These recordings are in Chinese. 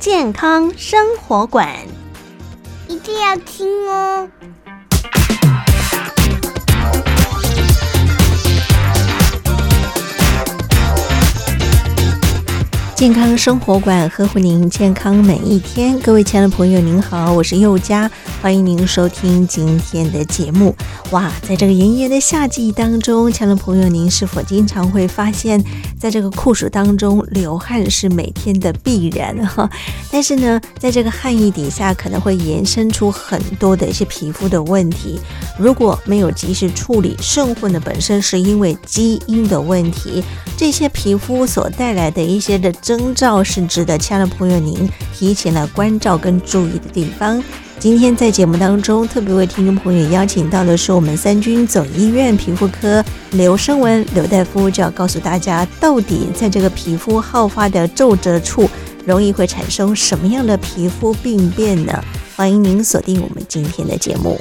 健康生活馆，一定要听哦。健康生活馆呵护您健康每一天，各位亲爱的朋友，您好，我是佑佳，欢迎您收听今天的节目。哇，在这个炎炎的夏季当中，亲爱的朋友，您是否经常会发现，在这个酷暑当中流汗是每天的必然哈？但是呢，在这个汗液底下，可能会延伸出很多的一些皮肤的问题，如果没有及时处理，甚或呢本身是因为基因的问题，这些皮肤所带来的一些的。征兆是值得亲爱的朋友您提前来关照跟注意的地方。今天在节目当中，特别为听众朋友邀请到的是我们三军总医院皮肤科刘生文刘大夫，就要告诉大家，到底在这个皮肤好发的皱褶处，容易会产生什么样的皮肤病变呢？欢迎您锁定我们今天的节目。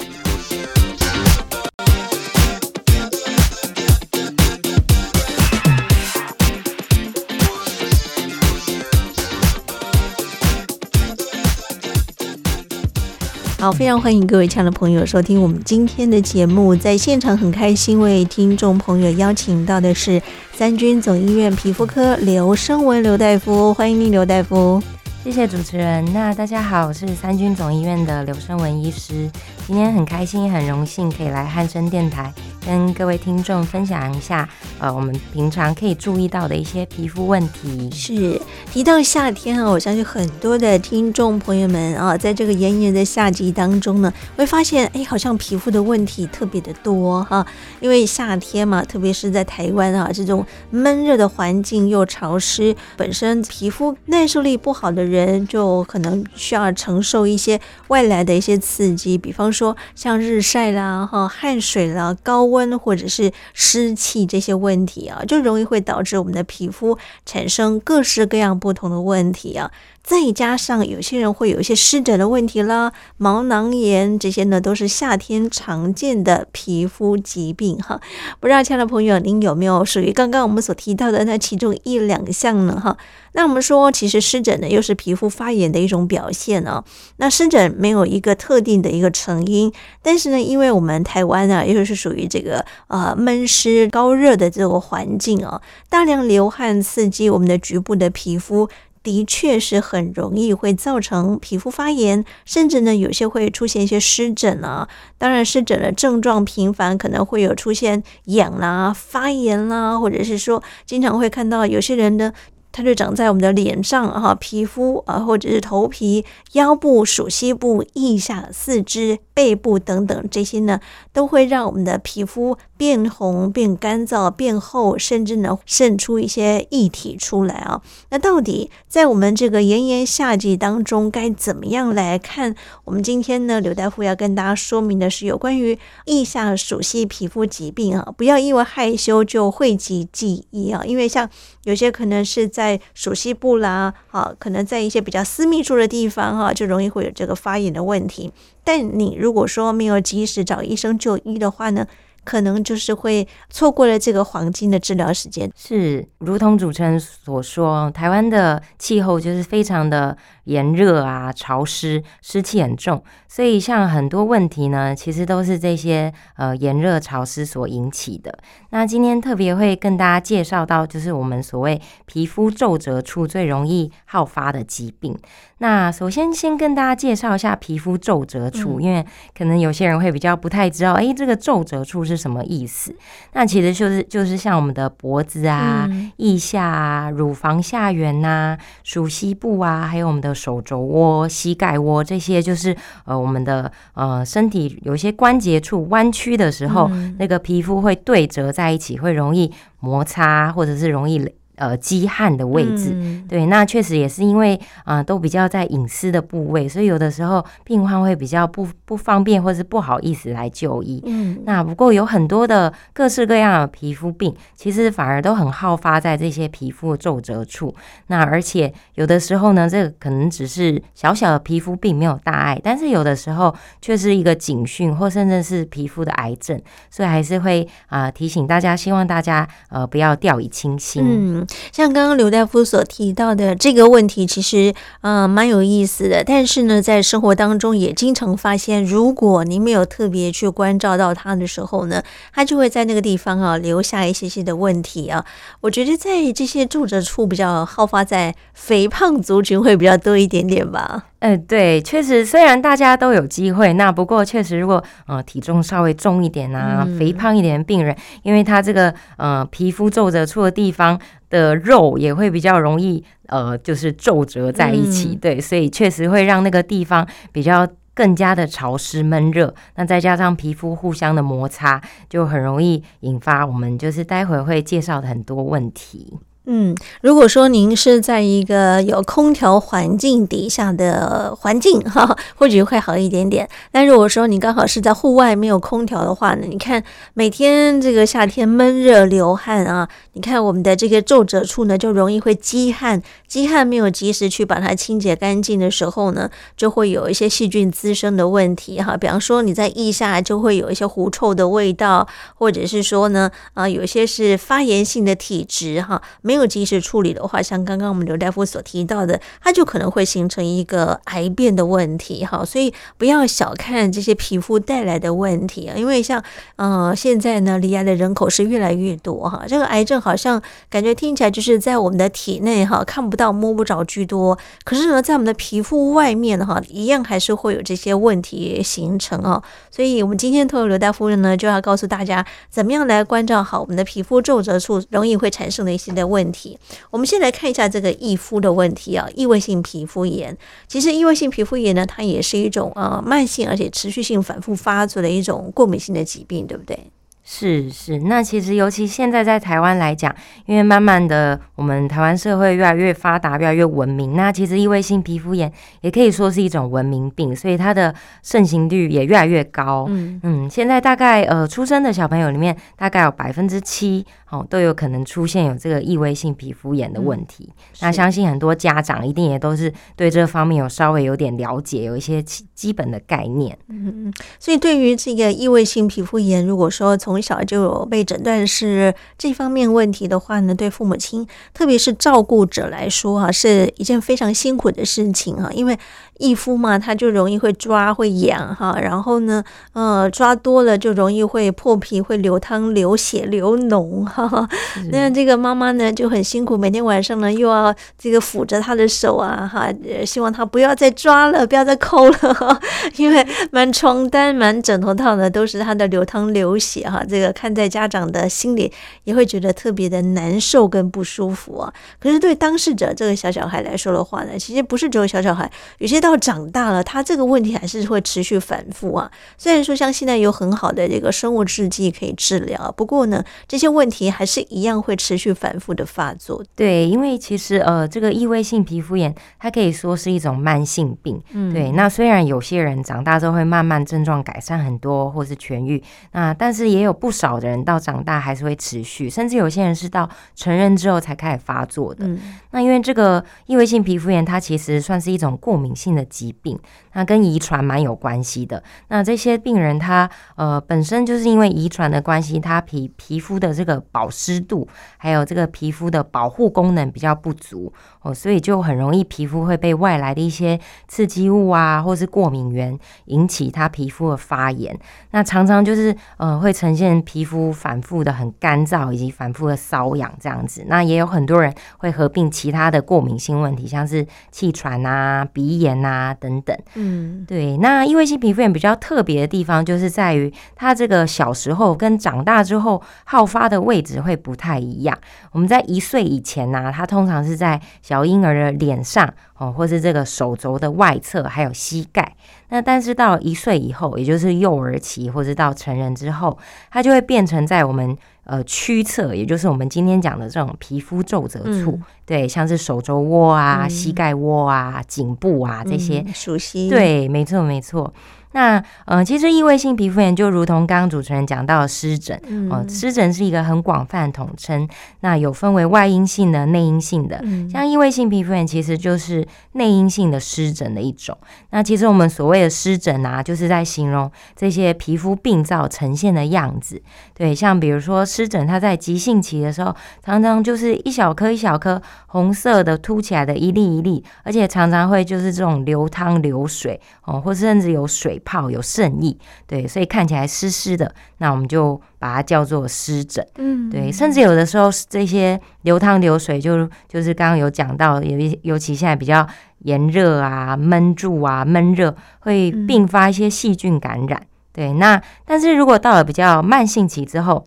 好，非常欢迎各位亲爱的朋友收听我们今天的节目。在现场很开心为听众朋友邀请到的是三军总医院皮肤科刘生文刘大夫，欢迎你刘大夫。谢谢主持人。那大家好，我是三军总医院的刘生文医师。今天很开心，很荣幸可以来汉声电台跟各位听众分享一下，呃，我们平常可以注意到的一些皮肤问题。是，提到夏天啊，我相信很多的听众朋友们啊，在这个炎炎的夏季当中呢，会发现，哎，好像皮肤的问题特别的多哈。因为夏天嘛，特别是在台湾啊，这种闷热的环境又潮湿，本身皮肤耐受力不好的人，就可能需要承受一些外来的一些刺激，比方。说像日晒啦、哈汗水啦、高温或者是湿气这些问题啊，就容易会导致我们的皮肤产生各式各样不同的问题啊。再加上有些人会有一些湿疹的问题啦、毛囊炎这些呢，都是夏天常见的皮肤疾病哈。不知道亲爱的朋友，您有没有属于刚刚我们所提到的那其中一两项呢？哈，那我们说，其实湿疹呢，又是皮肤发炎的一种表现呢。那湿疹没有一个特定的一个成因，但是呢，因为我们台湾啊，又是属于这个呃闷湿高热的这个环境啊，大量流汗刺激我们的局部的皮肤。的确是很容易会造成皮肤发炎，甚至呢，有些会出现一些湿疹啊。当然，湿疹的症状频繁，可能会有出现痒啦、发炎啦，或者是说经常会看到有些人的。它就长在我们的脸上哈，皮肤啊，或者是头皮、腰部、鼠膝部、腋下、四肢、背部等等，这些呢，都会让我们的皮肤变红、变干燥、变厚，甚至呢渗出一些液体出来啊。那到底在我们这个炎炎夏季当中，该怎么样来看？我们今天呢，刘大夫要跟大家说明的是有关于腋下鼠蹊皮肤疾病啊，不要因为害羞就讳疾忌医啊，因为像有些可能是。在鼠蹊部啦，啊，可能在一些比较私密处的地方，哈，就容易会有这个发炎的问题。但你如果说没有及时找医生就医的话呢，可能就是会错过了这个黄金的治疗时间。是，如同主持人所说，台湾的气候就是非常的。炎热啊，潮湿，湿气很重，所以像很多问题呢，其实都是这些呃炎热潮湿所引起的。那今天特别会跟大家介绍到，就是我们所谓皮肤皱褶处最容易好发的疾病。那首先先跟大家介绍一下皮肤皱褶处，因为可能有些人会比较不太知道，哎，这个皱褶处是什么意思？那其实就是就是像我们的脖子啊、腋下啊、乳房下缘呐、鼠膝部啊，还有我们的。手肘窝、膝盖窝这些，就是呃，我们的呃身体有一些关节处弯曲的时候，嗯、那个皮肤会对折在一起，会容易摩擦，或者是容易呃积汗的位置。嗯、对，那确实也是因为啊、呃，都比较在隐私的部位，所以有的时候病患会比较不不方便，或是不好意思来就医。嗯，那不过有很多的各式各样的皮肤病，其实反而都很好发在这些皮肤皱褶处。那而且有的时候呢，这个可能只是小小的皮肤病，没有大碍，但是有的时候却是一个警讯，或甚至是皮肤的癌症。所以还是会啊、呃、提醒大家，希望大家呃不要掉以轻心。嗯，像刚刚刘大夫所提到的这个问题，其实嗯蛮有意思的。但是呢，在生活当中也经常发现，如果您没有特别去关照到它的时候呢，它就会在那个地方啊留下一些些的问题啊。我觉得在这些皱褶处比较好发在肥胖族群会比较多一点点吧。嗯、呃，对，确实，虽然大家都有机会，那不过确实，如果呃体重稍微重一点啊，嗯、肥胖一点的病人，因为他这个呃皮肤皱褶处的地方的肉也会比较容易呃就是皱褶在一起，嗯、对，所以确实会让那个地方比较更加的潮湿闷热，那再加上皮肤互相的摩擦，就很容易引发我们就是待会会介绍的很多问题。嗯，如果说您是在一个有空调环境底下的环境哈，或许会好一点点。但如果说你刚好是在户外没有空调的话呢，你看每天这个夏天闷热流汗啊，你看我们的这个皱褶处呢，就容易会积汗，积汗没有及时去把它清洁干净的时候呢，就会有一些细菌滋生的问题哈。比方说你在腋下就会有一些狐臭的味道，或者是说呢啊，有些是发炎性的体质哈，没有。及时处理的话，像刚刚我们刘大夫所提到的，它就可能会形成一个癌变的问题哈。所以不要小看这些皮肤带来的问题啊，因为像呃现在呢，罹癌的人口是越来越多哈。这个癌症好好像感觉听起来就是在我们的体内哈看不到摸不着居多，可是呢，在我们的皮肤外面哈，一样还是会有这些问题形成啊。所以我们今天透过刘大夫人呢，就要告诉大家，怎么样来关照好我们的皮肤皱褶处容易会产生的一些的问题。我们先来看一下这个易肤的问题啊，异位性皮肤炎。其实异位性皮肤炎呢，它也是一种呃慢性而且持续性反复发作的一种过敏性的疾病，对不对？是是，那其实尤其现在在台湾来讲，因为慢慢的我们台湾社会越来越发达，越来越文明，那其实异位性皮肤炎也可以说是一种文明病，所以它的盛行率也越来越高。嗯嗯，现在大概呃出生的小朋友里面，大概有百分之七哦都有可能出现有这个异位性皮肤炎的问题。嗯、那相信很多家长一定也都是对这方面有稍微有点了解，有一些基基本的概念。嗯嗯，所以对于这个异位性皮肤炎，如果说从从小就有被诊断是这方面问题的话呢，对父母亲，特别是照顾者来说啊，是一件非常辛苦的事情啊，因为。易肤嘛，它就容易会抓会痒哈，然后呢，呃，抓多了就容易会破皮，会流汤、流血、流脓哈。那这个妈妈呢就很辛苦，每天晚上呢又要这个抚着他的手啊哈，希望他不要再抓了，不要再抠了，因为满床单、满枕头套呢都是他的流汤流血哈。这个看在家长的心里也会觉得特别的难受跟不舒服啊。可是对当事者这个小小孩来说的话呢，其实不是只有小小孩，有些到长大了，他这个问题还是会持续反复啊。虽然说像现在有很好的这个生物制剂可以治疗，不过呢，这些问题还是一样会持续反复的发作。对，因为其实呃，这个异位性皮肤炎，它可以说是一种慢性病。嗯，对。那虽然有些人长大之后会慢慢症状改善很多，或是痊愈，那但是也有不少的人到长大还是会持续，甚至有些人是到成人之后才开始发作的。嗯，那因为这个异位性皮肤炎，它其实算是一种过敏性的。的疾病，那跟遗传蛮有关系的。那这些病人他呃本身就是因为遗传的关系，他皮皮肤的这个保湿度，还有这个皮肤的保护功能比较不足哦，所以就很容易皮肤会被外来的一些刺激物啊，或是过敏源引起它皮肤的发炎。那常常就是呃会呈现皮肤反复的很干燥，以及反复的瘙痒这样子。那也有很多人会合并其他的过敏性问题，像是气喘啊、鼻炎啊。啊，等等，嗯，对，那异位性皮肤炎比较特别的地方，就是在于它这个小时候跟长大之后好发的位置会不太一样。我们在一岁以前呢、啊，它通常是在小婴儿的脸上哦，或是这个手肘的外侧，还有膝盖。那但是到一岁以后，也就是幼儿期或是到成人之后，它就会变成在我们呃屈侧，也就是我们今天讲的这种皮肤皱褶处，嗯、对，像是手肘窝啊、嗯、膝盖窝啊、颈部啊这些，嗯、熟悉，对，没错，没错。那呃，其实异位性皮肤炎就如同刚刚主持人讲到的湿疹，哦、呃，湿疹是一个很广泛的统称。那有分为外因性的、内因性的。像异位性皮肤炎其实就是内因性的湿疹的一种。那其实我们所谓的湿疹啊，就是在形容这些皮肤病灶呈现的样子。对，像比如说湿疹，它在急性期的时候，常常就是一小颗一小颗红色的凸起来的一粒一粒，而且常常会就是这种流汤流水哦，或甚至有水。泡有渗液，对，所以看起来湿湿的，那我们就把它叫做湿疹。嗯，对，甚至有的时候这些流汤流水就，就就是刚刚有讲到，尤尤其现在比较炎热啊、闷住啊、闷热，会并发一些细菌感染。嗯、对，那但是如果到了比较慢性期之后，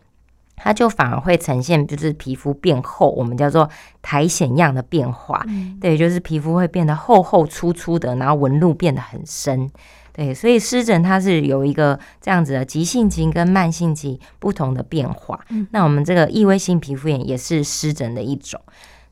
它就反而会呈现就是皮肤变厚，我们叫做苔藓样的变化。嗯、对，就是皮肤会变得厚厚粗粗的，然后纹路变得很深。对，所以湿疹它是有一个这样子的急性期跟慢性期不同的变化。嗯、那我们这个异位性皮肤炎也是湿疹的一种。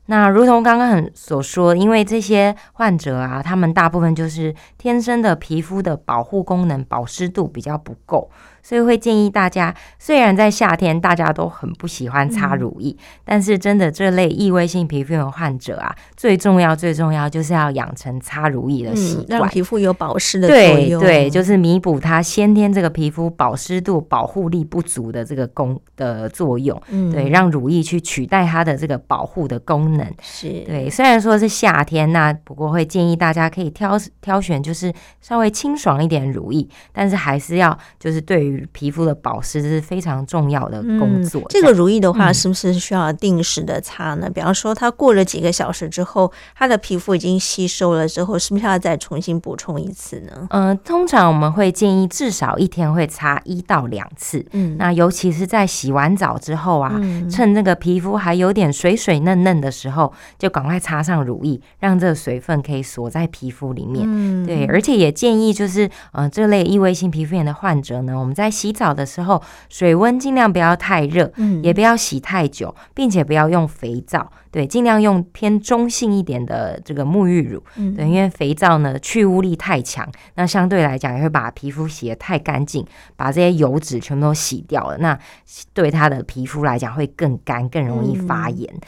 那如同刚刚很所说，因为这些患者啊，他们大部分就是天生的皮肤的保护功能、保湿度比较不够。所以会建议大家，虽然在夏天大家都很不喜欢擦乳液，嗯、但是真的这类异位性皮肤炎患者啊，最重要最重要就是要养成擦乳液的习惯，让皮肤有保湿的作用。对对，就是弥补它先天这个皮肤保湿度、保护力不足的这个功的作用。嗯，对，让乳液去取代它的这个保护的功能。是对，虽然说是夏天，那不过会建议大家可以挑挑选就是稍微清爽一点乳液，但是还是要就是对于皮肤的保湿是非常重要的工作。嗯、这个乳液的话，是不是需要定时的擦呢？嗯、比方说，它过了几个小时之后，它的皮肤已经吸收了之后，是不是要再重新补充一次呢？嗯、呃，通常我们会建议至少一天会擦一到两次。嗯，那尤其是在洗完澡之后啊，嗯、趁这个皮肤还有点水水嫩嫩的时候，就赶快擦上乳液，让这个水分可以锁在皮肤里面。嗯，对，而且也建议就是，呃，这类异位性皮肤炎的患者呢，我们在洗澡的时候，水温尽量不要太热，嗯，也不要洗太久，并且不要用肥皂，对，尽量用偏中性一点的这个沐浴乳，嗯，对，因为肥皂呢去污力太强，那相对来讲也会把皮肤洗得太干净，把这些油脂全部都洗掉了，那对它的皮肤来讲会更干，更容易发炎。嗯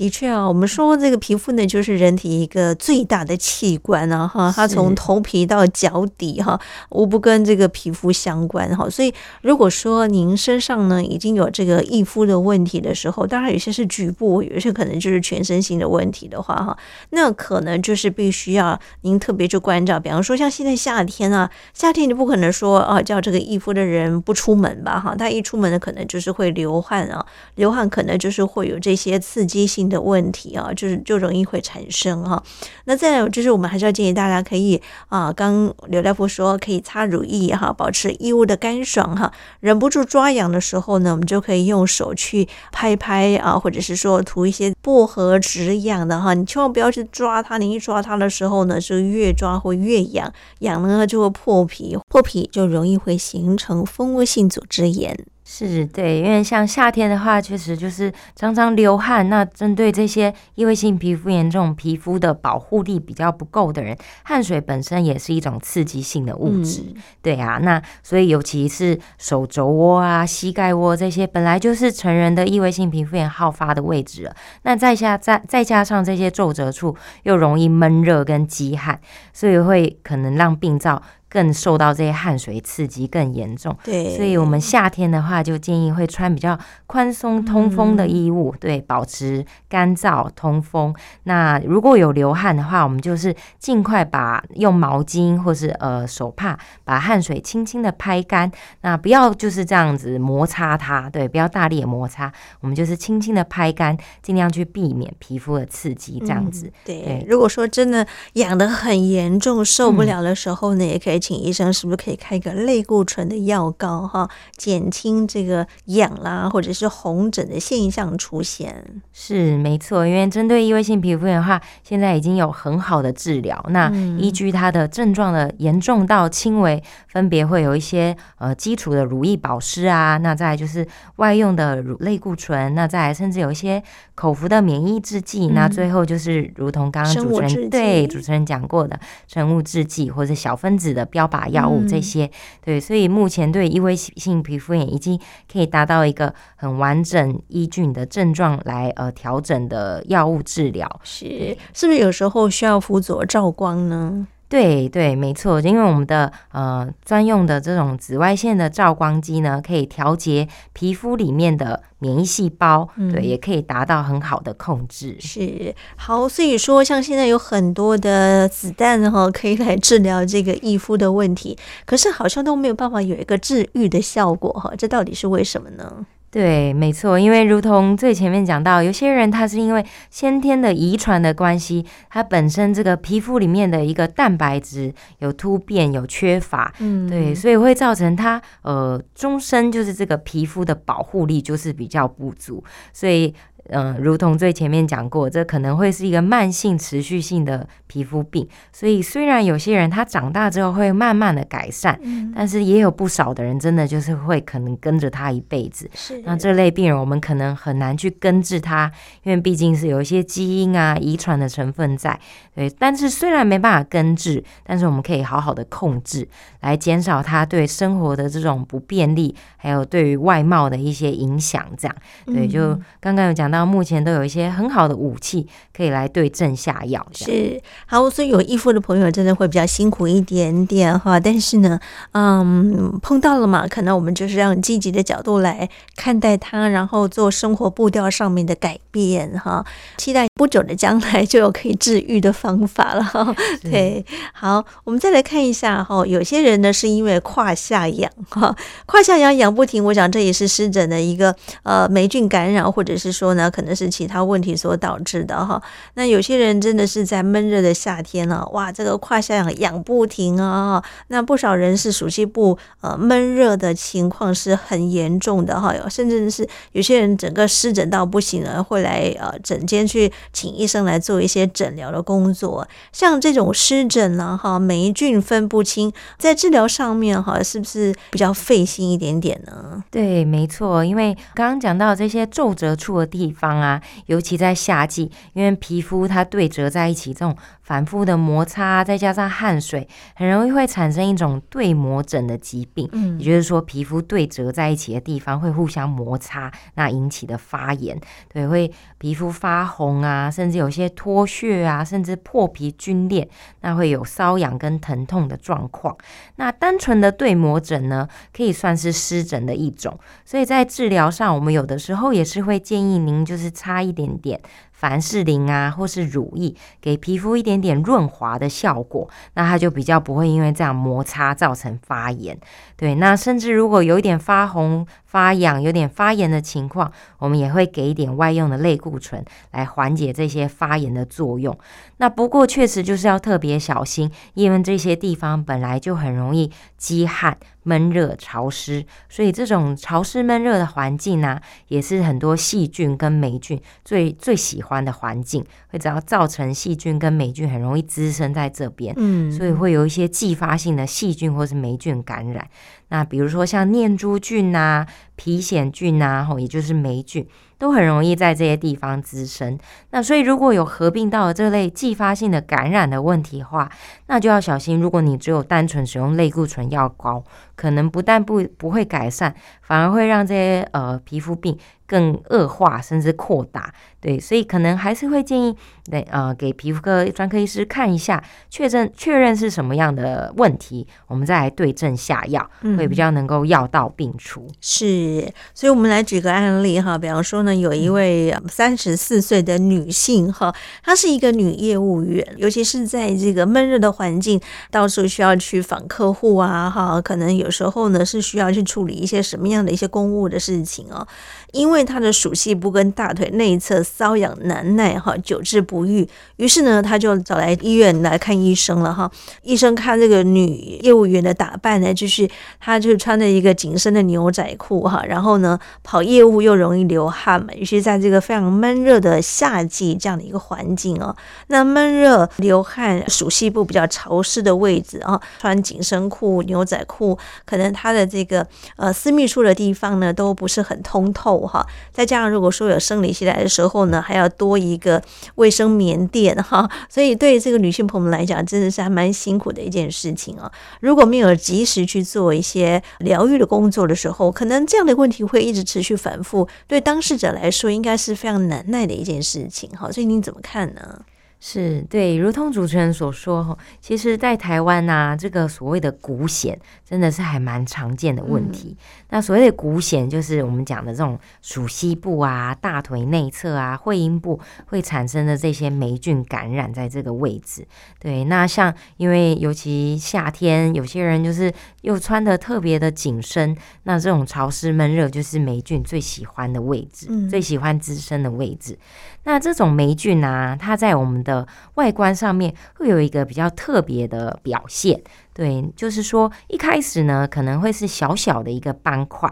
的确啊，我们说这个皮肤呢，就是人体一个最大的器官啊，哈，它从头皮到脚底哈，无不跟这个皮肤相关哈。所以如果说您身上呢已经有这个易肤的问题的时候，当然有些是局部，有些可能就是全身性的问题的话哈，那可能就是必须要您特别去关照。比方说像现在夏天啊，夏天你不可能说啊叫这个易肤的人不出门吧哈，他一出门呢可能就是会流汗啊，流汗可能就是会有这些刺激性的问题啊，就是就容易会产生哈。那再有就是，我们还是要建议大家可以啊，刚刘大夫说可以擦乳液哈，保持衣物的干爽哈。忍不住抓痒的时候呢，我们就可以用手去拍拍啊，或者是说涂一些薄荷止痒的哈。你千万不要去抓它，你一抓它的时候呢，是越抓会越痒，痒呢就会破皮，破皮就容易会形成蜂窝性组织炎。是对，因为像夏天的话，确实就是常常流汗。那针对这些异位性皮肤炎这种皮肤的保护力比较不够的人，汗水本身也是一种刺激性的物质。嗯、对啊，那所以尤其是手肘窝啊、膝盖窝这些，本来就是成人的异位性皮肤炎好发的位置了。那再下再再加上这些皱褶处又容易闷热跟积汗，所以会可能让病灶。更受到这些汗水刺激更严重，对，所以我们夏天的话就建议会穿比较宽松通风的衣物，嗯、对，保持干燥通风。那如果有流汗的话，我们就是尽快把用毛巾或是呃手帕把汗水轻轻的拍干，那不要就是这样子摩擦它，对，不要大力的摩擦，我们就是轻轻的拍干，尽量去避免皮肤的刺激，这样子。嗯、对，对如果说真的痒得很严重受不了的时候呢，嗯、也可以。请医生，是不是可以开一个类固醇的药膏哈，减轻这个痒啦或者是红疹的现象出现？是没错，因为针对异位性皮肤炎的话，现在已经有很好的治疗。那依据它的症状的严重到轻微，分别会有一些呃基础的乳液保湿啊，那再来就是外用的乳类固醇，那再来甚至有一些口服的免疫制剂，嗯、那最后就是如同刚刚主持人对主持人讲过的生物制剂或者小分子的标靶药物这些，嗯、对，所以目前对异位性皮肤炎已经可以达到一个很完整依据你的症状来呃调整的药物治疗。是，是不是有时候需要辅佐照光呢？对对，没错，因为我们的呃专用的这种紫外线的照光机呢，可以调节皮肤里面的免疫细胞，嗯、对，也可以达到很好的控制。是，好，所以说像现在有很多的子弹哈，可以来治疗这个易肤的问题，可是好像都没有办法有一个治愈的效果哈，这到底是为什么呢？对，没错，因为如同最前面讲到，有些人他是因为先天的遗传的关系，他本身这个皮肤里面的一个蛋白质有突变、有缺乏，嗯，对，所以会造成他呃终身就是这个皮肤的保护力就是比较不足，所以。嗯，如同最前面讲过，这可能会是一个慢性、持续性的皮肤病。所以，虽然有些人他长大之后会慢慢的改善，嗯、但是也有不少的人真的就是会可能跟着他一辈子。是，那这类病人我们可能很难去根治他，因为毕竟是有一些基因啊、遗传的成分在。对，但是虽然没办法根治，但是我们可以好好的控制，来减少他对生活的这种不便利，还有对于外貌的一些影响。这样，对，就刚刚有讲到。到目前都有一些很好的武器可以来对症下药。是，好，所以有义父的朋友真的会比较辛苦一点点哈。但是呢，嗯，碰到了嘛，可能我们就是让积极的角度来看待他，然后做生活步调上面的改变哈。期待不久的将来就有可以治愈的方法了。对，好，我们再来看一下哈。有些人呢是因为胯下痒哈，胯下痒痒不停，我想这也是湿疹的一个呃霉菌感染，或者是说呢。可能是其他问题所导致的哈。那有些人真的是在闷热的夏天呢，哇，这个胯下痒痒不停啊。那不少人是暑期部呃闷热的情况是很严重的哈，甚至是有些人整个湿疹到不行了，会来呃诊间去请医生来做一些诊疗的工作。像这种湿疹呢哈，霉菌分不清，在治疗上面哈，是不是比较费心一点点呢？对，没错，因为刚刚讲到这些皱褶处的地方。啊，尤其在夏季，因为皮肤它对折在一起，这种反复的摩擦，再加上汗水，很容易会产生一种对磨疹的疾病。嗯，也就是说，皮肤对折在一起的地方会互相摩擦，那引起的发炎，对，会皮肤发红啊，啊甚至有些脱屑啊，甚至破皮皲裂，那会有瘙痒跟疼痛的状况。那单纯的对磨疹呢，可以算是湿疹的一种，所以在治疗上，我们有的时候也是会建议您。就是擦一点点。凡士林啊，或是乳液，给皮肤一点点润滑的效果，那它就比较不会因为这样摩擦造成发炎。对，那甚至如果有一点发红、发痒、有点发炎的情况，我们也会给一点外用的类固醇来缓解这些发炎的作用。那不过确实就是要特别小心，因为这些地方本来就很容易积汗、闷热、潮湿，所以这种潮湿闷热的环境呢、啊，也是很多细菌跟霉菌最最喜欢。的环境会只要造成细菌跟霉菌很容易滋生在这边，嗯，所以会有一些继发性的细菌或是霉菌感染。那比如说像念珠菌啊、皮癣菌啊，吼，也就是霉菌，都很容易在这些地方滋生。那所以如果有合并到这类继发性的感染的问题的话，那就要小心。如果你只有单纯使用类固醇药膏，可能不但不不会改善，反而会让这些呃皮肤病更恶化，甚至扩大。对，所以可能还是会建议，对呃给皮肤科专科医师看一下，确认确认是什么样的问题，我们再来对症下药。嗯会比较能够药到病除。是，所以我们来举个案例哈，比方说呢，有一位三十四岁的女性哈，她是一个女业务员，尤其是在这个闷热的环境，到处需要去访客户啊哈，可能有时候呢是需要去处理一些什么样的一些公务的事情哦。因为为他的鼠蹊部跟大腿内侧瘙痒难耐哈，久治不愈，于是呢，他就找来医院来看医生了哈。医生看这个女业务员的打扮呢，就是她就是穿着一个紧身的牛仔裤哈，然后呢跑业务又容易流汗嘛，于是在这个非常闷热的夏季这样的一个环境哦，那闷热流汗、鼠蹊部比较潮湿的位置啊，穿紧身裤、牛仔裤，可能他的这个呃私密处的地方呢都不是很通透哈。再加上如果说有生理期来的时候呢，还要多一个卫生棉垫哈，所以对这个女性朋友们来讲，真的是还蛮辛苦的一件事情啊。如果没有及时去做一些疗愈的工作的时候，可能这样的问题会一直持续反复，对当事者来说应该是非常难耐的一件事情哈。所以您怎么看呢？是对，如同主持人所说，其实，在台湾呐、啊，这个所谓的股险真的是还蛮常见的问题。嗯、那所谓的股癬，就是我们讲的这种鼠蹊部啊、大腿内侧啊、会阴部会产生的这些霉菌感染在这个位置。对，那像因为尤其夏天，有些人就是又穿的特别的紧身，那这种潮湿闷热就是霉菌最喜欢的位置，嗯、最喜欢滋生的位置。那这种霉菌啊，它在我们的外观上面会有一个比较特别的表现，对，就是说一开始呢，可能会是小小的一个斑块，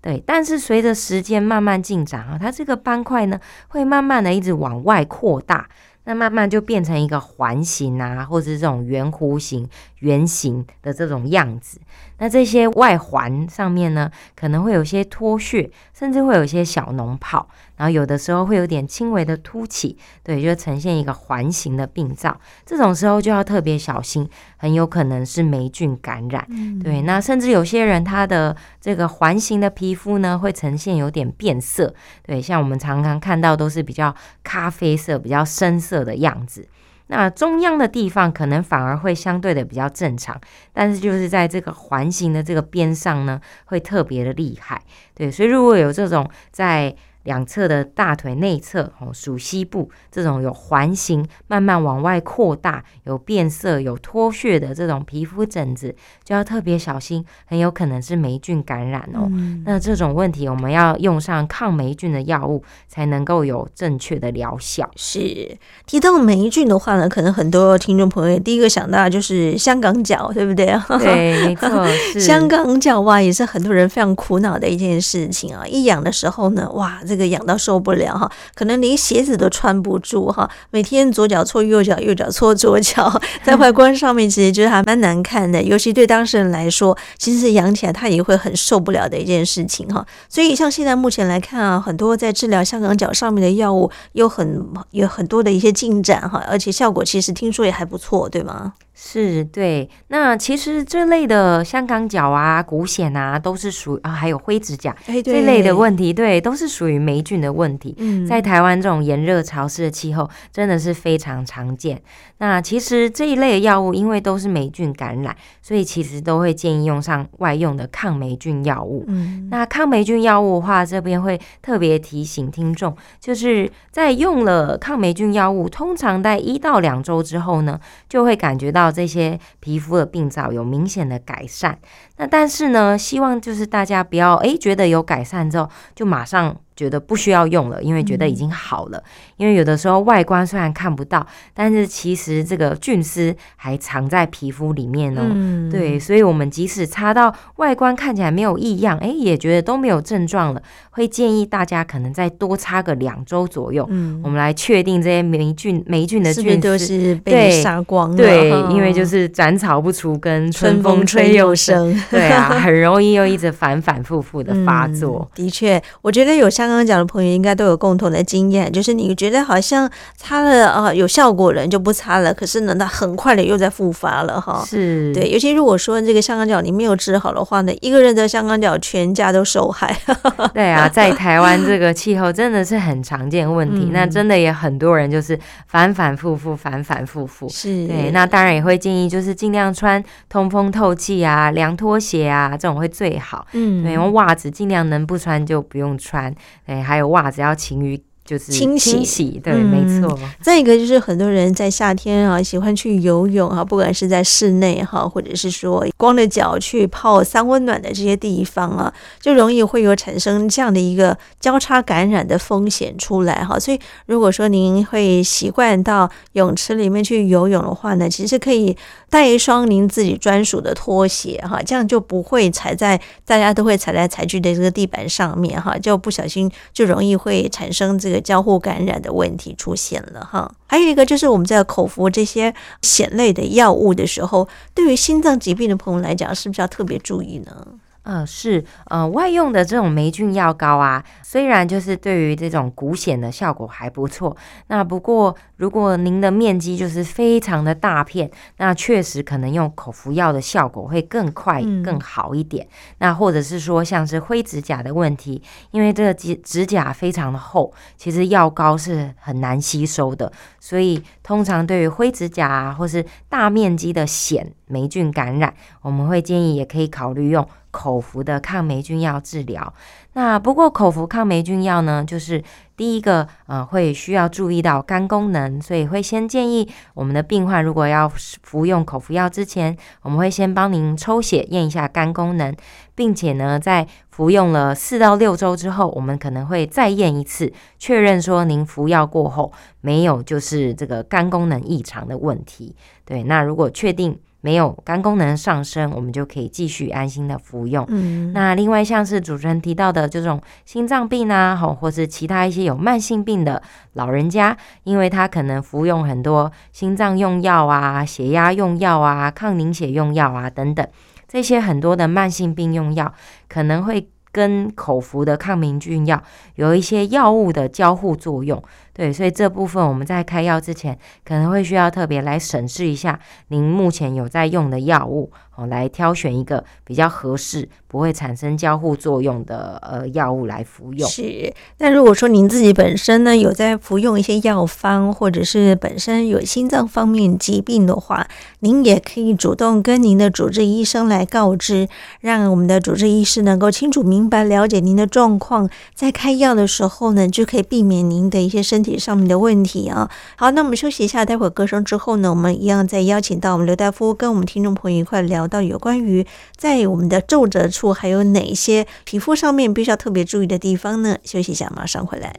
对，但是随着时间慢慢进展啊，它这个斑块呢，会慢慢的一直往外扩大。那慢慢就变成一个环形啊，或者是这种圆弧形、圆形的这种样子。那这些外环上面呢，可能会有些脱屑，甚至会有一些小脓泡，然后有的时候会有点轻微的凸起，对，就呈现一个环形的病灶。这种时候就要特别小心，很有可能是霉菌感染。嗯、对，那甚至有些人他的这个环形的皮肤呢，会呈现有点变色。对，像我们常常看到都是比较咖啡色、比较深色。色的样子，那中央的地方可能反而会相对的比较正常，但是就是在这个环形的这个边上呢，会特别的厉害。对，所以如果有这种在。两侧的大腿内侧哦，属膝部这种有环形、慢慢往外扩大、有变色、有脱屑的这种皮肤疹子，就要特别小心，很有可能是霉菌感染哦。嗯、那这种问题，我们要用上抗霉菌的药物，才能够有正确的疗效。是提到霉菌的话呢，可能很多听众朋友第一个想到的就是香港脚，对不对？对，没错，是香港脚哇，也是很多人非常苦恼的一件事情啊。一痒的时候呢，哇。这个痒到受不了哈，可能连鞋子都穿不住哈。每天左脚搓右脚，右脚搓左脚，在外观上面其实就是还蛮难看的。尤其对当事人来说，其实痒起来他也会很受不了的一件事情哈。所以像现在目前来看啊，很多在治疗香港脚上面的药物有很有很多的一些进展哈，而且效果其实听说也还不错，对吗？是对，那其实这类的香港脚啊、股癣啊，都是属啊，还有灰指甲、欸、这类的问题，对，都是属于霉菌的问题。嗯，在台湾这种炎热潮湿的气候，真的是非常常见。那其实这一类的药物，因为都是霉菌感染，所以其实都会建议用上外用的抗霉菌药物。嗯，那抗霉菌药物的话，这边会特别提醒听众，就是在用了抗霉菌药物，通常在一到两周之后呢，就会感觉到。这些皮肤的病灶有明显的改善，那但是呢，希望就是大家不要诶觉得有改善之后就马上。觉得不需要用了，因为觉得已经好了。嗯、因为有的时候外观虽然看不到，但是其实这个菌丝还藏在皮肤里面哦。嗯、对，所以我们即使擦到外观看起来没有异样，哎，也觉得都没有症状了，会建议大家可能再多擦个两周左右，嗯、我们来确定这些霉菌霉菌的菌丝都是被杀光了。对，对，因为就是斩草不除根，春风吹又生。对啊，很容易又一直反反复复的发作。嗯、的确，我觉得有像。刚刚讲的朋友应该都有共同的经验，就是你觉得好像擦了啊有效果了，就不擦了，可是呢，它很快的又在复发了哈。是对，尤其如果说这个香港脚你没有治好的话呢，一个人在香港脚，全家都受害。对啊，在台湾这个气候真的是很常见问题，嗯、那真的也很多人就是反反复复，反反复复。是对，那当然也会建议就是尽量穿通风透气啊，凉拖鞋啊，这种会最好。嗯，对，用袜子尽量能不穿就不用穿。哎，还有袜子要勤于就是清洗，清洗对，嗯、没错。再一个就是很多人在夏天啊，喜欢去游泳啊，不管是在室内哈，或者是说光着脚去泡三温暖的这些地方啊，就容易会有产生这样的一个交叉感染的风险出来哈。所以如果说您会习惯到泳池里面去游泳的话呢，其实可以带一双您自己专属的拖鞋哈，这样就不会踩在大家都会踩来踩去的这个地板上面哈，就不小心就容易会产生这个交互感染的问题出现了哈。还有一个就是我们在口服这些险类的药物的时候，对于心脏疾病的朋友来讲，是不是要特别注意呢？呃，是，呃，外用的这种霉菌药膏啊，虽然就是对于这种骨癣的效果还不错，那不过如果您的面积就是非常的大片，那确实可能用口服药的效果会更快、更好一点。嗯、那或者是说像是灰指甲的问题，因为这个指指甲非常的厚，其实药膏是很难吸收的，所以通常对于灰指甲啊，或是大面积的癣霉菌感染，我们会建议也可以考虑用。口服的抗霉菌药治疗，那不过口服抗霉菌药呢，就是第一个呃会需要注意到肝功能，所以会先建议我们的病患如果要服用口服药之前，我们会先帮您抽血验一下肝功能，并且呢在服用了四到六周之后，我们可能会再验一次，确认说您服药过后没有就是这个肝功能异常的问题。对，那如果确定。没有肝功能上升，我们就可以继续安心的服用。嗯，那另外像是主持人提到的这种心脏病啊，或或是其他一些有慢性病的老人家，因为他可能服用很多心脏用药啊、血压用药啊、抗凝血用药啊等等，这些很多的慢性病用药可能会跟口服的抗凝菌药有一些药物的交互作用。对，所以这部分我们在开药之前，可能会需要特别来审视一下您目前有在用的药物，哦，来挑选一个比较合适、不会产生交互作用的呃药物来服用。是，那如果说您自己本身呢有在服用一些药方，或者是本身有心脏方面疾病的话，您也可以主动跟您的主治医生来告知，让我们的主治医师能够清楚明白了解您的状况，在开药的时候呢，就可以避免您的一些身体上面的问题啊，好，那我们休息一下，待会儿歌声之后呢，我们一样再邀请到我们刘大夫跟我们听众朋友一块聊到有关于在我们的皱褶处还有哪些皮肤上面必须要特别注意的地方呢？休息一下，马上回来。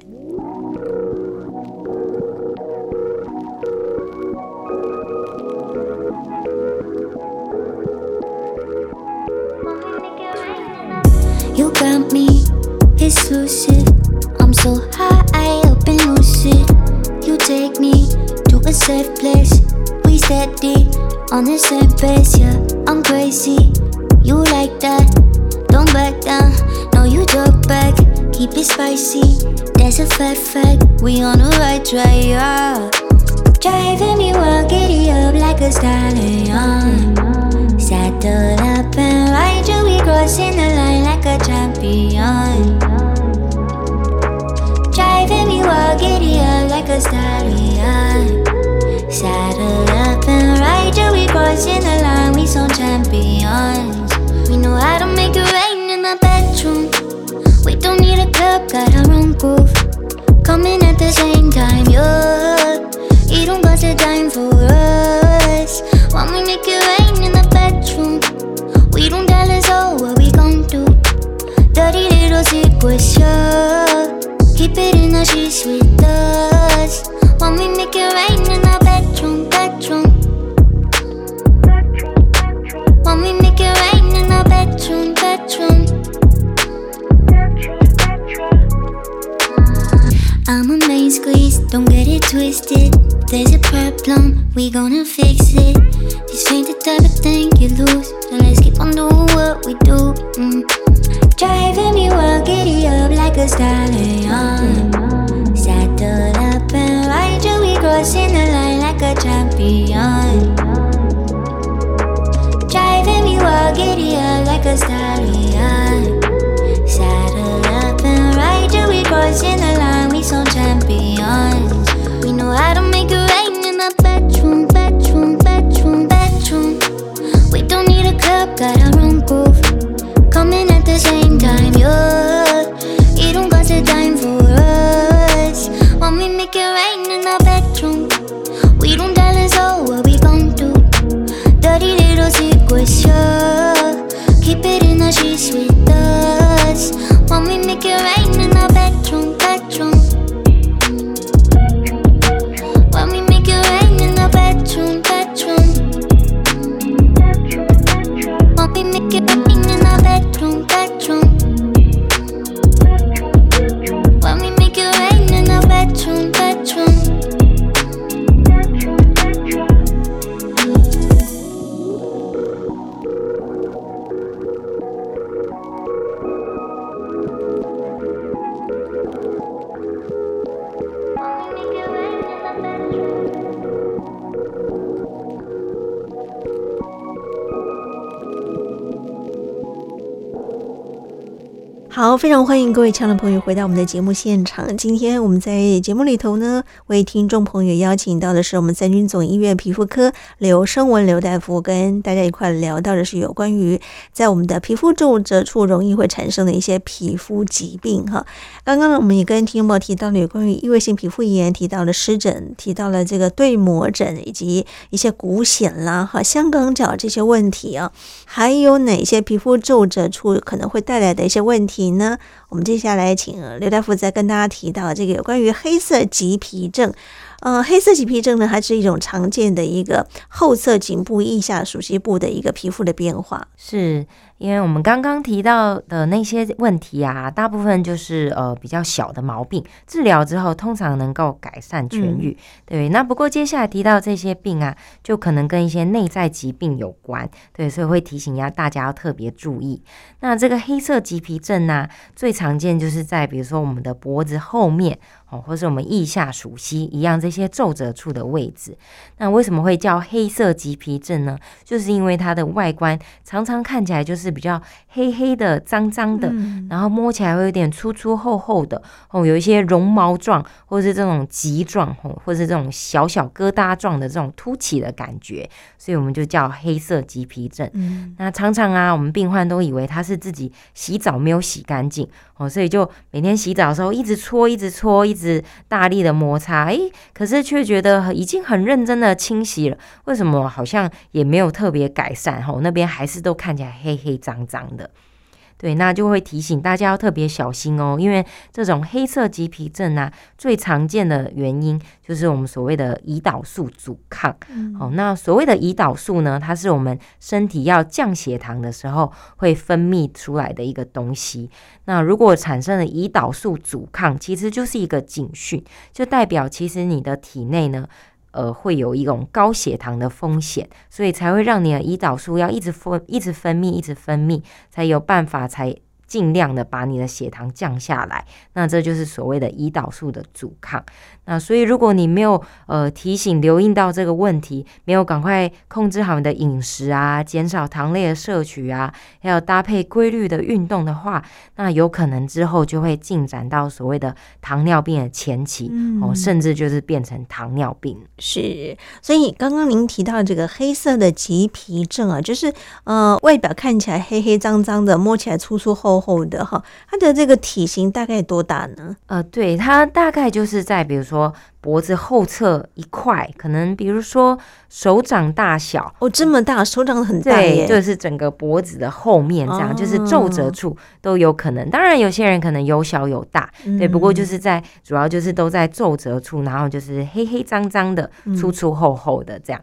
You got me, I'm so high safe place. We steady on the same pace, yeah. I'm crazy. You like that? Don't back down. No, you talk back. Keep it spicy. That's a fat fact. We on the right track, yeah. Driving me wild, giddy up like a stallion. Saddle up and ride you. We crossing the line like a champion. Driving me wild, giddy up like a stallion. Saddle up and ride till we crossing the line. We some champions. We know how to make it rain in the bedroom. We don't need a club, got our own groove. Coming at the same time, yeah. You don't got the time for us. When we make it rain in the bedroom, we don't tell us all what we gon' do. Dirty little secrets, yeah. Keep it in the sheets with पिया 欢迎各位亲爱的朋友回到我们的节目现场。今天我们在节目里头呢，为听众朋友邀请到的是我们三军总医院皮肤科刘声文刘大夫，跟大家一块聊到的是有关于在我们的皮肤皱褶处容易会产生的一些皮肤疾病哈。刚刚呢，我们也跟听众朋友提到了有关于异位性皮肤炎，提到了湿疹，提到了这个对膜疹以及一些骨藓啦、哈香港脚这些问题啊，还有哪些皮肤皱褶处可能会带来的一些问题呢？我们接下来请刘大夫再跟大家提到这个有关于黑色棘皮症。嗯，黑色棘皮症呢，它是一种常见的一个后侧颈部腋下熟悉部的一个皮肤的变化。是因为我们刚刚提到的那些问题啊，大部分就是呃比较小的毛病，治疗之后通常能够改善痊愈。嗯、对，那不过接下来提到这些病啊，就可能跟一些内在疾病有关。对，所以会提醒一下大家要特别注意。那这个黑色棘皮症呢、啊，最常见就是在比如说我们的脖子后面。哦，或是我们腋下鼠膝一样这些皱褶处的位置，那为什么会叫黑色棘皮症呢？就是因为它的外观常常看起来就是比较黑黑的、脏脏的，嗯、然后摸起来会有点粗粗厚厚的，哦，有一些绒毛状，或是这种棘状，或是这种小小疙瘩状的这种凸起的感觉，所以我们就叫黑色棘皮症。嗯、那常常啊，我们病患都以为他是自己洗澡没有洗干净，哦，所以就每天洗澡的时候一直搓，一直搓，一直。大力的摩擦，诶，可是却觉得已经很认真的清洗了，为什么好像也没有特别改善？吼，那边还是都看起来黑黑脏脏的。对，那就会提醒大家要特别小心哦，因为这种黑色棘皮症啊，最常见的原因就是我们所谓的胰岛素阻抗。嗯、哦，那所谓的胰岛素呢，它是我们身体要降血糖的时候会分泌出来的一个东西。那如果产生了胰岛素阻抗，其实就是一个警讯，就代表其实你的体内呢。呃，会有一种高血糖的风险，所以才会让你的胰岛素要一直分、一直分泌、一直分泌，才有办法才。尽量的把你的血糖降下来，那这就是所谓的胰岛素的阻抗。那所以如果你没有呃提醒、留意到这个问题，没有赶快控制好你的饮食啊，减少糖类的摄取啊，还有搭配规律的运动的话，那有可能之后就会进展到所谓的糖尿病的前期，嗯、哦，甚至就是变成糖尿病。是，所以刚刚您提到这个黑色的棘皮症啊，就是呃外表看起来黑黑脏脏的，摸起来粗粗厚厚。的哈，它的这个体型大概多大呢？呃，对，它大概就是在比如说脖子后侧一块，可能比如说手掌大小哦，这么大，手掌很大耶，对，就是整个脖子的后面这样，哦、就是皱褶处都有可能。当然，有些人可能有小有大，嗯、对，不过就是在主要就是都在皱褶处，然后就是黑黑脏脏的、粗粗厚厚的这样。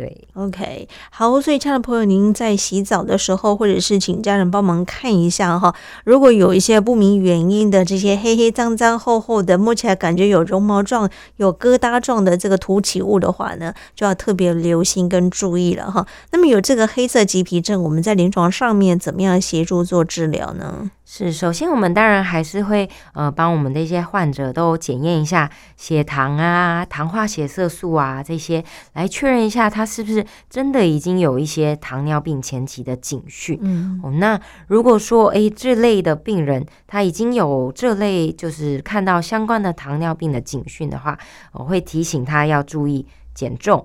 对，OK，好，所以亲爱的朋友，您在洗澡的时候，或者是请家人帮忙看一下哈，如果有一些不明原因的这些黑黑脏脏厚厚的，摸起来感觉有绒毛状、有疙瘩状的这个凸起物的话呢，就要特别留心跟注意了哈。那么有这个黑色棘皮症，我们在临床上面怎么样协助做治疗呢？是，首先我们当然还是会呃帮我们的一些患者都检验一下血糖啊、糖化血色素啊这些，来确认一下他是不是真的已经有一些糖尿病前期的警讯。嗯，哦，那如果说诶这类的病人他已经有这类就是看到相关的糖尿病的警讯的话，我会提醒他要注意减重。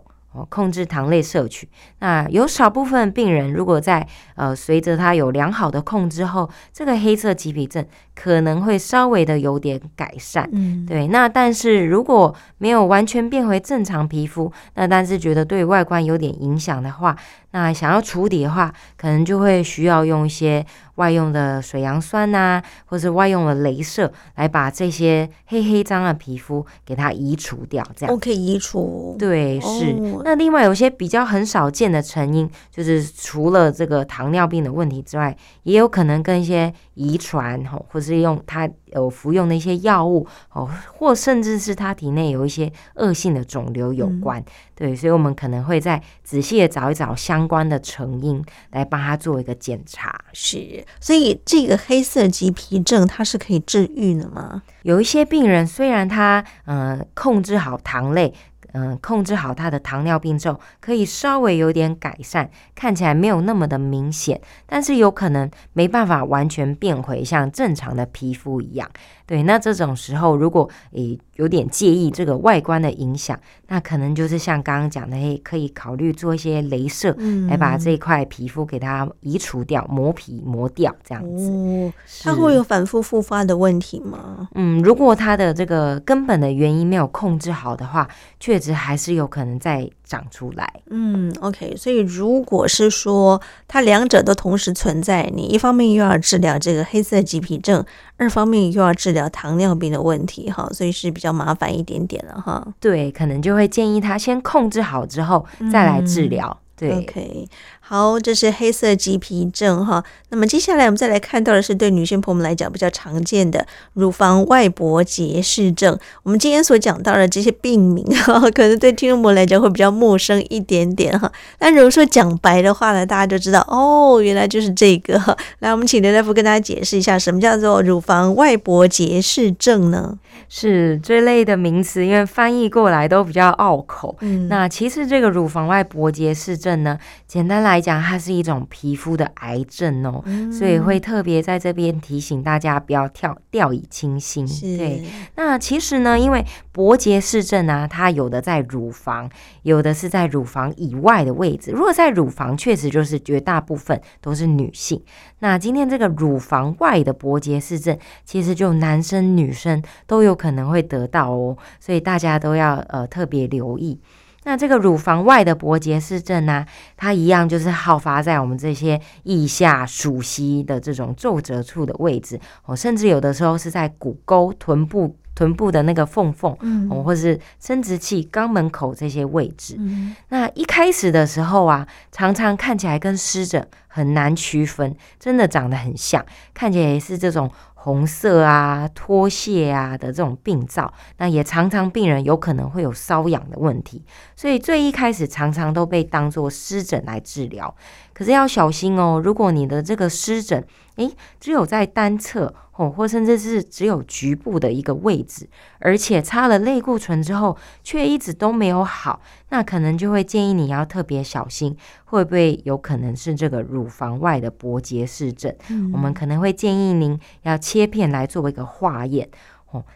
控制糖类摄取。那有少部分病人，如果在呃随着他有良好的控制后，这个黑色棘皮症可能会稍微的有点改善。嗯，对。那但是如果没有完全变回正常皮肤，那但是觉得对外观有点影响的话，那想要处理的话，可能就会需要用一些外用的水杨酸呐、啊，或是外用的镭射来把这些黑黑脏的皮肤给它移除掉。这样 OK，移除。对，哦、是。那另外有些比较很少见的成因，就是除了这个糖尿病的问题之外，也有可能跟一些遗传吼，或是用他有服用的一些药物哦，或甚至是他体内有一些恶性的肿瘤有关。嗯、对，所以我们可能会再仔细的找一找相。相关的成因来帮他做一个检查，是，所以这个黑色棘皮症它是可以治愈的吗？有一些病人虽然他嗯、呃、控制好糖类。嗯，控制好他的糖尿病之后，可以稍微有点改善，看起来没有那么的明显，但是有可能没办法完全变回像正常的皮肤一样。对，那这种时候如果诶有点介意这个外观的影响，那可能就是像刚刚讲的，诶可以考虑做一些镭射，来把这块皮肤给它移除掉，磨皮磨掉这样子。哦，它会有反复复发的问题吗？嗯，如果它的这个根本的原因没有控制好的话，确实还是有可能再长出来。嗯，OK，所以如果是说它两者都同时存在，你一方面又要治疗这个黑色棘皮症，二方面又要治疗糖尿病的问题，哈，所以是比较麻烦一点点了，哈。对，可能就会建议他先控制好之后再来治疗。嗯对，OK，好，这是黑色棘皮症哈。那么接下来我们再来看到的是对女性朋友们来讲比较常见的乳房外勃结氏症。我们今天所讲到的这些病名哈，可能对听众朋友来讲会比较陌生一点点哈。那如果说讲白的话呢，大家就知道哦，原来就是这个。来，我们请刘大夫跟大家解释一下，什么叫做乳房外勃结氏症呢？是这类的名词，因为翻译过来都比较拗口。嗯，那其实这个乳房外勃结氏症症呢，简单来讲，它是一种皮肤的癌症哦，嗯、所以会特别在这边提醒大家不要跳掉以轻心。对，那其实呢，因为伯杰氏症啊，它有的在乳房，有的是在乳房以外的位置。如果在乳房，确实就是绝大部分都是女性。那今天这个乳房外的伯杰氏症，其实就男生女生都有可能会得到哦，所以大家都要呃特别留意。那这个乳房外的脖结氏症呢，它一样就是好发在我们这些腋下、鼠蹊的这种皱褶处的位置哦，甚至有的时候是在骨沟、臀部、臀部的那个缝缝，嗯，或是生殖器、肛门口这些位置。嗯，那一开始的时候啊，常常看起来跟湿疹很难区分，真的长得很像，看起来也是这种。红色啊、脱屑啊的这种病灶，那也常常病人有可能会有瘙痒的问题，所以最一开始常常都被当做湿疹来治疗。可是要小心哦，如果你的这个湿疹，诶，只有在单侧哦，或甚至是只有局部的一个位置，而且擦了类固醇之后却一直都没有好，那可能就会建议你要特别小心，会不会有可能是这个乳房外的伯结氏症？嗯、我们可能会建议您要切片来作为一个化验。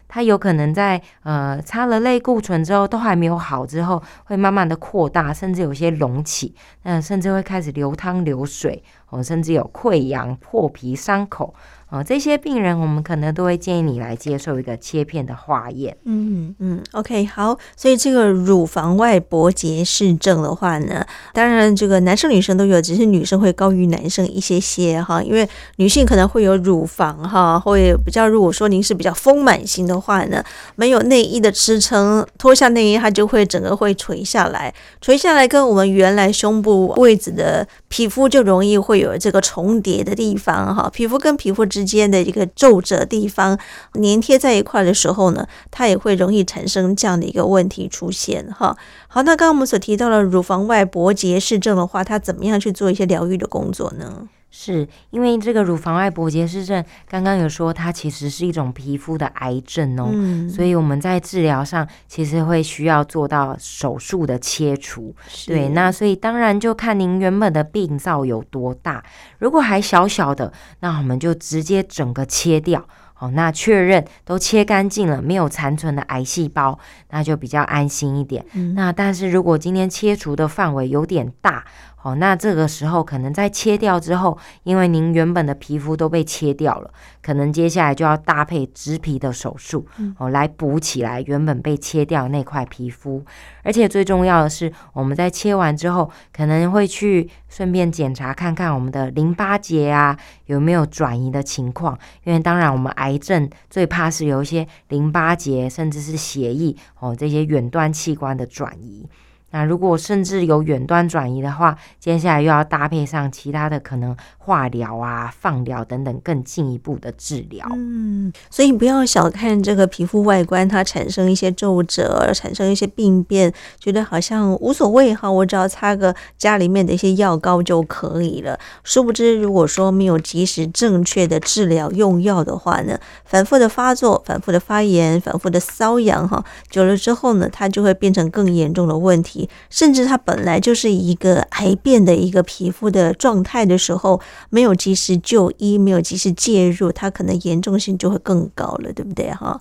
它有可能在呃擦了类固醇之后都还没有好之后，会慢慢的扩大，甚至有些隆起，那甚至会开始流汤流水，哦，甚至有溃疡、破皮、伤口。哦，这些病人我们可能都会建议你来接受一个切片的化验。嗯嗯，OK，好。所以这个乳房外脖结氏症的话呢，当然这个男生女生都有，只是女生会高于男生一些些哈。因为女性可能会有乳房哈，会比较，如果说您是比较丰满型的话呢，没有内衣的支撑，脱下内衣它就会整个会垂下来，垂下来跟我们原来胸部位置的皮肤就容易会有这个重叠的地方哈，皮肤跟皮肤之间的一个皱褶地方粘贴在一块的时候呢，它也会容易产生这样的一个问题出现哈。好，那刚刚我们所提到的乳房外薄结氏症的话，它怎么样去做一些疗愈的工作呢？是因为这个乳房外脖结氏症，刚刚有说它其实是一种皮肤的癌症哦，嗯、所以我们在治疗上其实会需要做到手术的切除。对，那所以当然就看您原本的病灶有多大，如果还小小的，那我们就直接整个切掉。好，那确认都切干净了，没有残存的癌细胞，那就比较安心一点。嗯、那但是如果今天切除的范围有点大，哦，那这个时候可能在切掉之后，因为您原本的皮肤都被切掉了，可能接下来就要搭配植皮的手术，哦，来补起来原本被切掉那块皮肤。而且最重要的是，我们在切完之后，可能会去顺便检查看看我们的淋巴结啊有没有转移的情况，因为当然我们癌症最怕是有一些淋巴结甚至是血液哦这些远端器官的转移。那如果甚至有远端转移的话，接下来又要搭配上其他的可能化疗啊、放疗等等更进一步的治疗。嗯，所以不要小看这个皮肤外观，它产生一些皱褶，产生一些病变，觉得好像无所谓哈，我只要擦个家里面的一些药膏就可以了。殊不知，如果说没有及时正确的治疗用药的话呢，反复的发作、反复的发炎、反复的瘙痒哈，久了之后呢，它就会变成更严重的问题。甚至它本来就是一个癌变的一个皮肤的状态的时候，没有及时就医，没有及时介入，它可能严重性就会更高了，对不对？哈，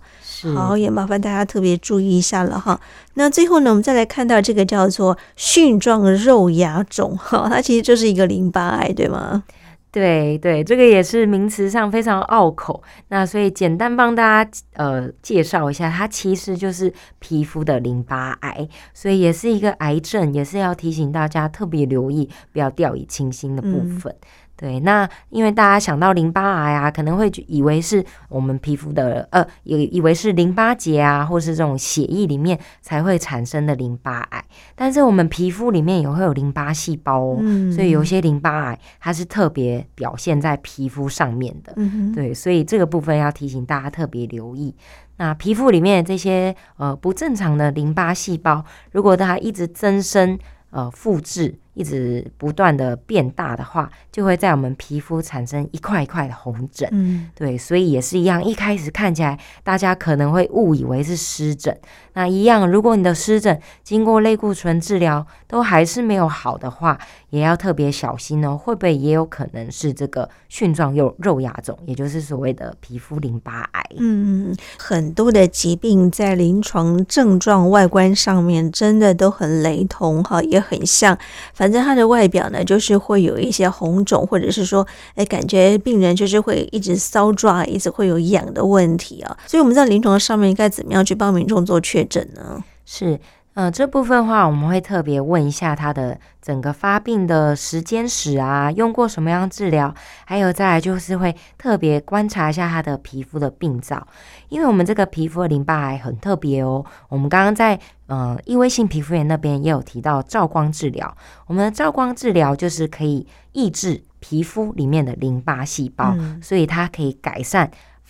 好，也麻烦大家特别注意一下了哈。那最后呢，我们再来看到这个叫做蕈状肉芽肿，哈，它其实就是一个淋巴癌，对吗？对对，这个也是名词上非常拗口。那所以简单帮大家呃介绍一下，它其实就是皮肤的淋巴癌，所以也是一个癌症，也是要提醒大家特别留意，不要掉以轻心的部分。嗯对，那因为大家想到淋巴癌啊，可能会以为是我们皮肤的，呃，以以为是淋巴结啊，或是这种血液里面才会产生的淋巴癌。但是我们皮肤里面也会有淋巴细胞哦，嗯、所以有些淋巴癌它是特别表现在皮肤上面的。嗯、对，所以这个部分要提醒大家特别留意。那皮肤里面这些呃不正常的淋巴细胞，如果它一直增生，呃，复制。一直不断的变大的话，就会在我们皮肤产生一块一块的红疹。嗯，对，所以也是一样。一开始看起来，大家可能会误以为是湿疹。那一样，如果你的湿疹经过类固醇治疗都还是没有好的话，也要特别小心哦。会不会也有可能是这个蕈状肉肉芽肿，也就是所谓的皮肤淋巴癌？嗯，很多的疾病在临床症状外观上面真的都很雷同哈，也很像。反反正它的外表呢，就是会有一些红肿，或者是说，哎，感觉病人就是会一直搔抓，一直会有痒的问题啊。所以我们在临床上面应该怎么样去帮民众做确诊呢？是。呃，这部分的话，我们会特别问一下他的整个发病的时间史啊，用过什么样治疗，还有再来就是会特别观察一下他的皮肤的病灶，因为我们这个皮肤的淋巴癌很特别哦。我们刚刚在呃异位性皮肤炎那边也有提到照光治疗，我们的照光治疗就是可以抑制皮肤里面的淋巴细胞，嗯、所以它可以改善。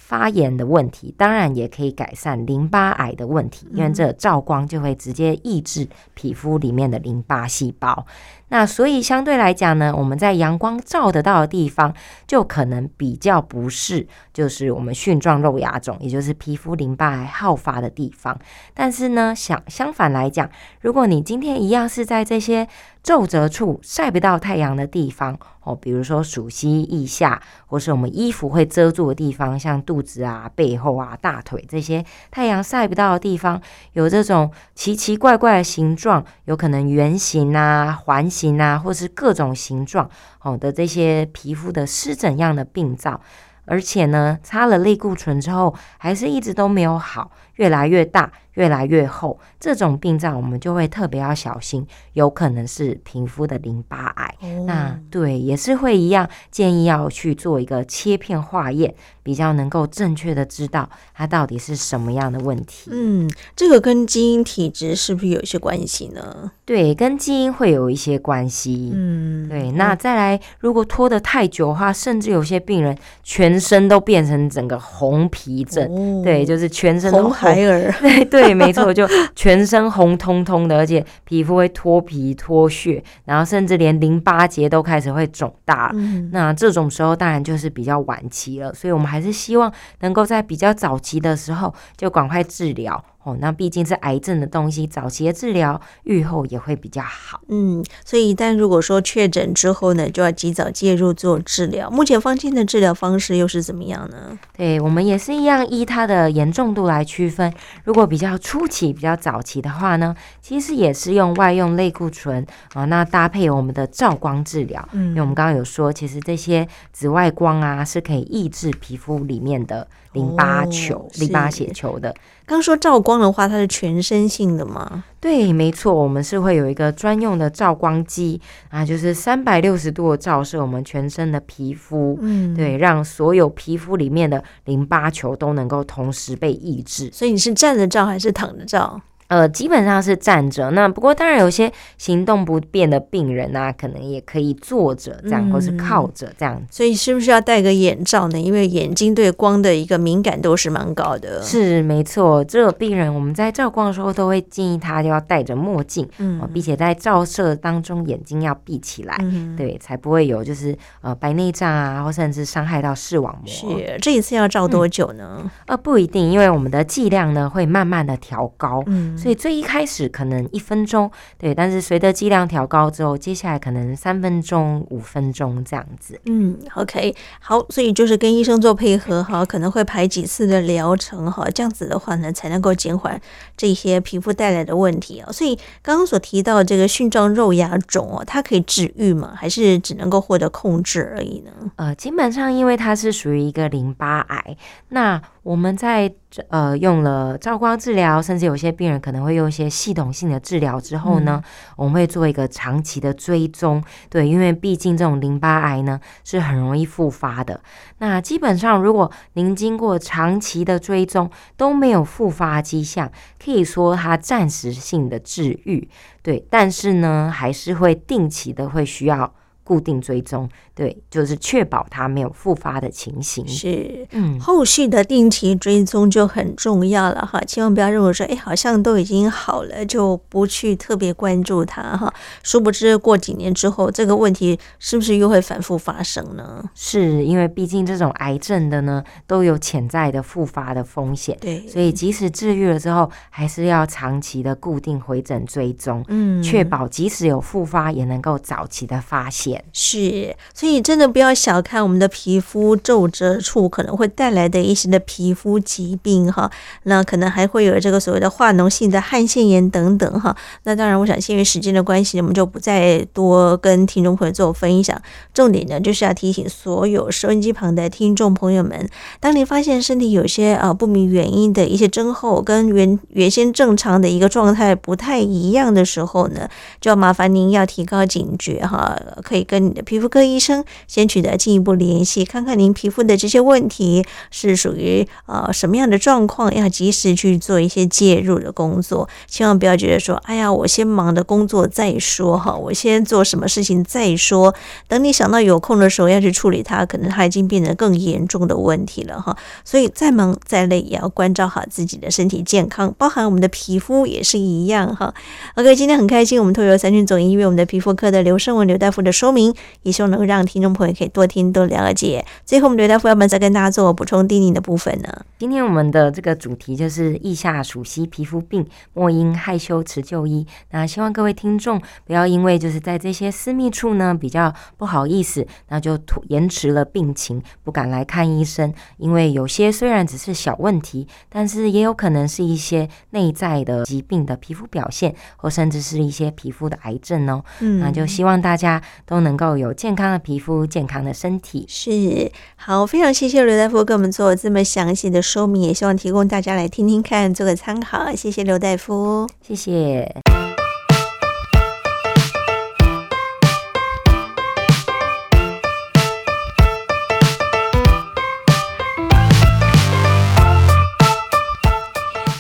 发炎的问题，当然也可以改善淋巴癌的问题，因为这照光就会直接抑制皮肤里面的淋巴细胞。那所以相对来讲呢，我们在阳光照得到的地方，就可能比较不是，就是我们蕈状肉芽肿，也就是皮肤淋巴癌好发的地方。但是呢，相相反来讲，如果你今天一样是在这些皱褶处晒不到太阳的地方哦，比如说鼠蹊腋下，或是我们衣服会遮住的地方，像肚子啊、背后啊、大腿这些太阳晒不到的地方，有这种奇奇怪怪的形状，有可能圆形啊、环形啊，或是各种形状哦的这些皮肤的湿疹样的病灶，而且呢，擦了类固醇之后，还是一直都没有好，越来越大。越来越厚，这种病灶我们就会特别要小心，有可能是皮肤的淋巴癌。哦、那对，也是会一样，建议要去做一个切片化验，比较能够正确的知道它到底是什么样的问题。嗯，这个跟基因体质是不是有一些关系呢？对，跟基因会有一些关系。嗯，对。那再来，如果拖得太久的话，甚至有些病人全身都变成整个红皮症。哦、对，就是全身都红孩儿。对 对。对，没错，就全身红彤彤的，而且皮肤会脱皮脱屑，然后甚至连淋巴结都开始会肿大。嗯、那这种时候当然就是比较晚期了，所以我们还是希望能够在比较早期的时候就赶快治疗。哦，那毕竟是癌症的东西，早期的治疗，预后也会比较好。嗯，所以一旦如果说确诊之后呢，就要及早介入做治疗。目前方清的治疗方式又是怎么样呢？对，我们也是一样，依它的严重度来区分。如果比较初期、比较早期的话呢，其实也是用外用类固醇啊，那搭配我们的照光治疗。嗯，因为我们刚刚有说，其实这些紫外光啊是可以抑制皮肤里面的淋巴球、哦、淋巴血球的。刚说照光的话，它是全身性的吗？对，没错，我们是会有一个专用的照光机啊，就是三百六十度的照射我们全身的皮肤，嗯，对，让所有皮肤里面的淋巴球都能够同时被抑制。所以你是站着照还是躺着照？呃，基本上是站着。那不过当然有些行动不便的病人啊，可能也可以坐着这样，嗯、或是靠着这样。所以是不是要戴个眼罩呢？因为眼睛对光的一个敏感度是蛮高的。是没错，这个病人我们在照光的时候都会建议他就要戴着墨镜，嗯，并且在照射当中眼睛要闭起来，嗯、对，才不会有就是呃白内障啊，或甚至伤害到视网膜。是这一次要照多久呢？嗯、呃，不一定，因为我们的剂量呢会慢慢的调高，嗯。所以最一开始可能一分钟，对，但是随着剂量调高之后，接下来可能三分钟、五分钟这样子。嗯，OK，好，所以就是跟医生做配合哈，可能会排几次的疗程哈，这样子的话呢，才能够减缓这些皮肤带来的问题啊。所以刚刚所提到这个蕈状肉芽肿哦，它可以治愈吗？还是只能够获得控制而已呢？呃，基本上因为它是属于一个淋巴癌，那我们在呃用了照光治疗，甚至有些病人可能会用一些系统性的治疗之后呢，嗯、我们会做一个长期的追踪。对，因为毕竟这种淋巴癌呢是很容易复发的。那基本上如果您经过长期的追踪都没有复发迹象，可以说它暂时性的治愈。对，但是呢还是会定期的会需要。固定追踪，对，就是确保它没有复发的情形。是，嗯，后续的定期追踪就很重要了哈，千万不要认为说，哎，好像都已经好了，就不去特别关注它哈。殊不知过几年之后，这个问题是不是又会反复发生呢？是因为毕竟这种癌症的呢，都有潜在的复发的风险。对，所以即使治愈了之后，还是要长期的固定回诊追踪，嗯，确保即使有复发，也能够早期的发现。是，所以真的不要小看我们的皮肤皱褶处可能会带来的一些的皮肤疾病哈，那可能还会有这个所谓的化脓性的汗腺炎等等哈。那当然，我想限于时间的关系，我们就不再多跟听众朋友做分享。重点呢，就是要提醒所有收音机旁的听众朋友们，当你发现身体有些啊不明原因的一些症候，跟原原先正常的一个状态不太一样的时候呢，就要麻烦您要提高警觉哈，可以。跟你的皮肤科医生先取得进一步联系，看看您皮肤的这些问题是属于呃什么样的状况，要及时去做一些介入的工作。千万不要觉得说，哎呀，我先忙的工作再说哈，我先做什么事情再说。等你想到有空的时候要去处理它，可能它已经变得更严重的问题了哈。所以再忙再累，也要关照好自己的身体健康，包含我们的皮肤也是一样哈。OK，今天很开心，我们透过三军总医院我们的皮肤科的刘胜文刘大夫的说明。也希望能够让听众朋友可以多听多了解。最后，我们刘大夫要不要再跟大家做补充叮咛的部分呢？今天我们的这个主题就是腋下属膝皮肤病，莫因害羞迟就医。那希望各位听众不要因为就是在这些私密处呢比较不好意思，那就延迟了病情，不敢来看医生。因为有些虽然只是小问题，但是也有可能是一些内在的疾病的皮肤表现，或甚至是一些皮肤的癌症哦。嗯，那就希望大家都能。能够有健康的皮肤、健康的身体，是好。非常谢谢刘大夫给我们做这么详细的说明，也希望提供大家来听听看，做个参考。谢谢刘大夫，谢谢。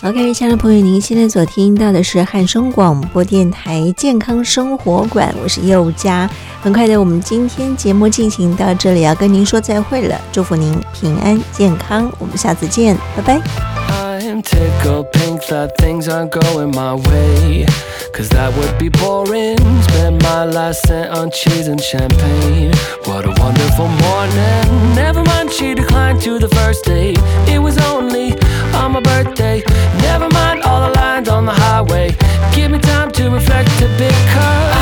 OK，亲爱的朋友，您现在所听到的是汉声广播电台健康生活馆，我是佑佳。很快的，我们今天节目进行到这里，要跟您说再会了，祝福您平安健康，我们下次见，拜拜。On my birthday. Never mind all the lines on the highway. Give me time to reflect a bit, cause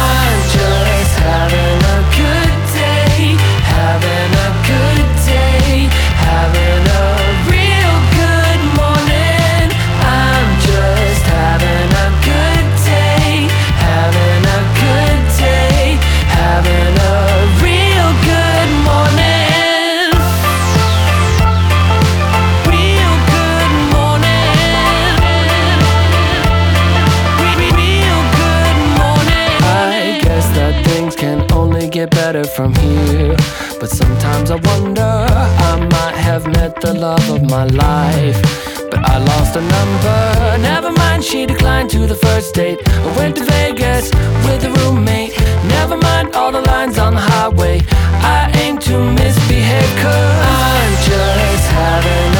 from here. But sometimes I wonder, I might have met the love of my life. But I lost a number. Never mind, she declined to the first date. I went to Vegas with a roommate. Never mind all the lines on the highway. I aim to misbehave, cause I'm just having